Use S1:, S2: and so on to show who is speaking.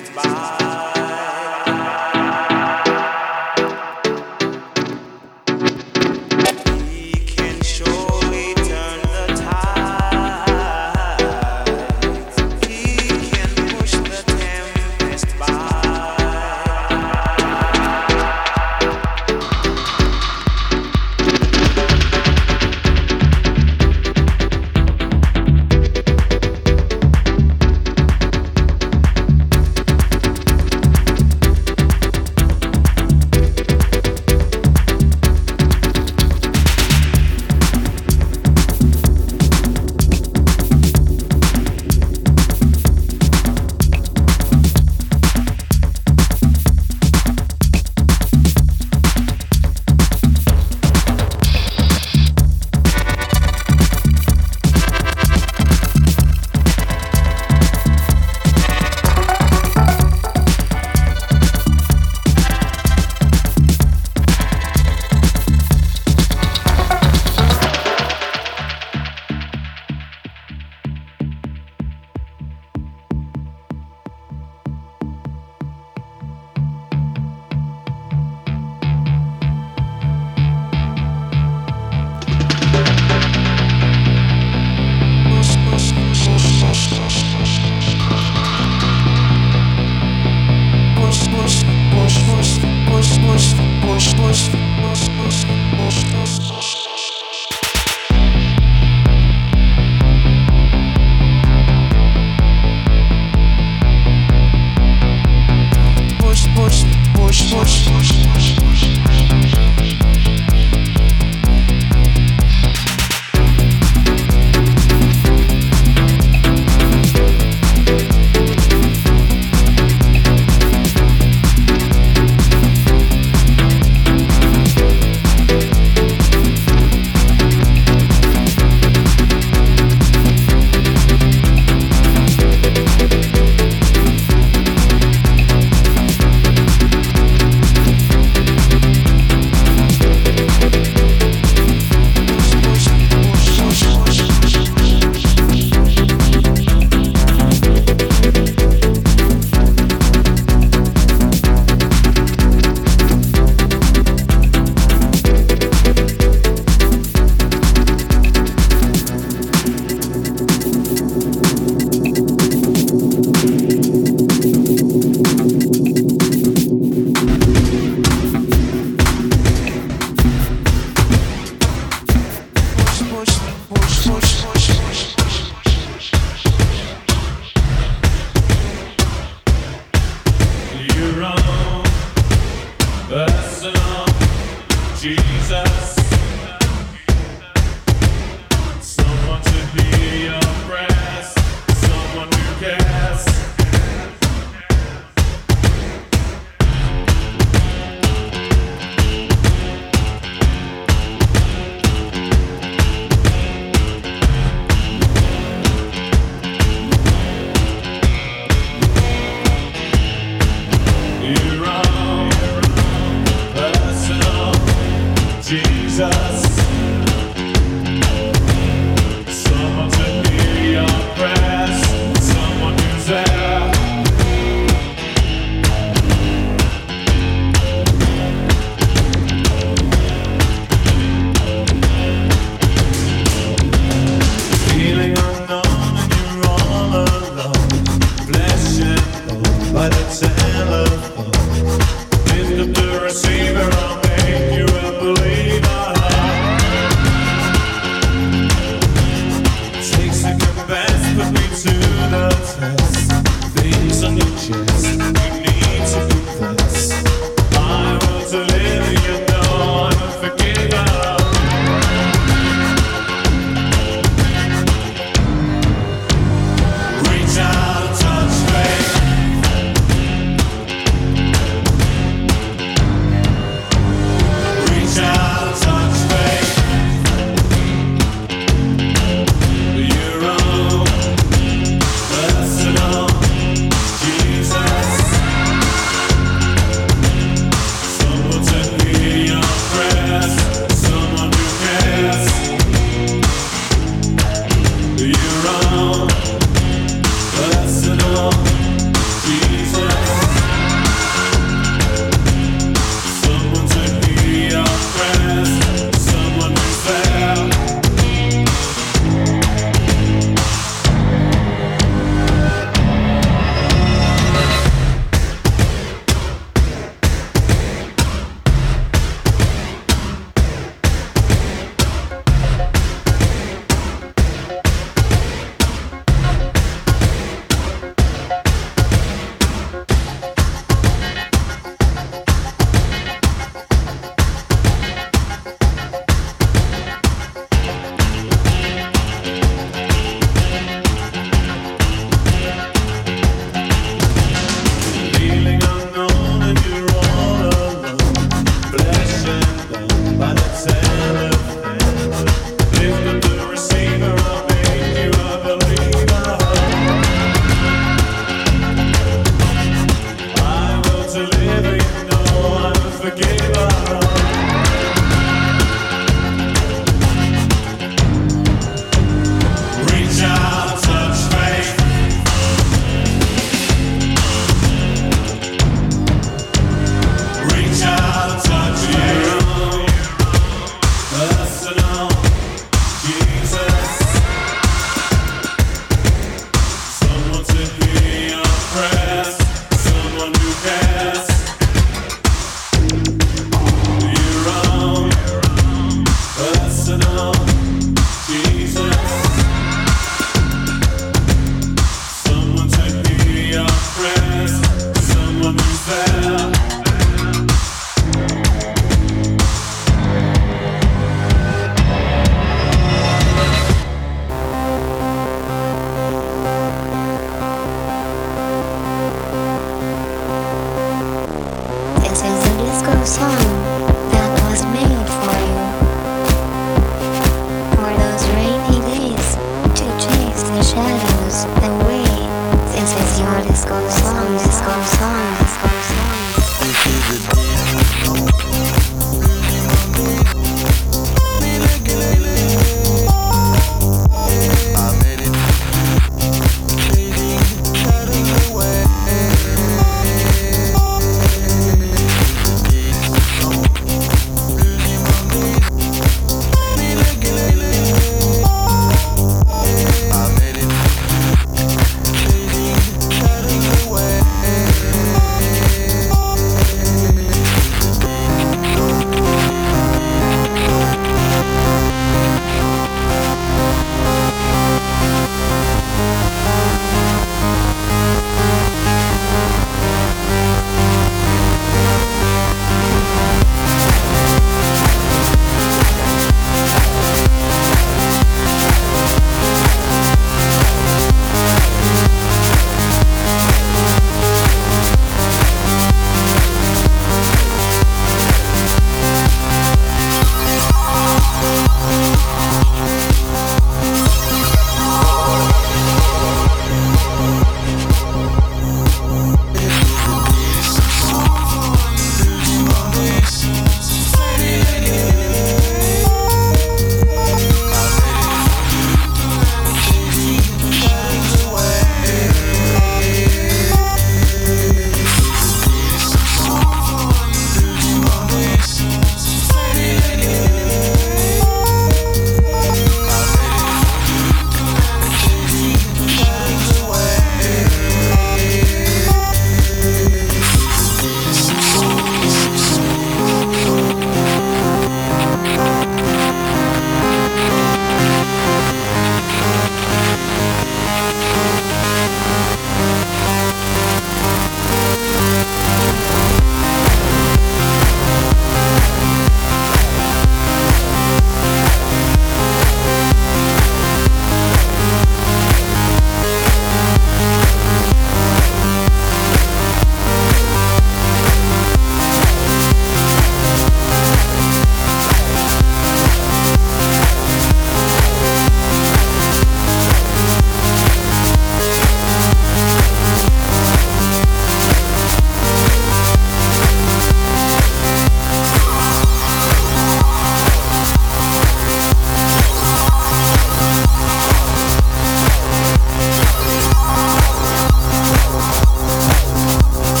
S1: best. Bye.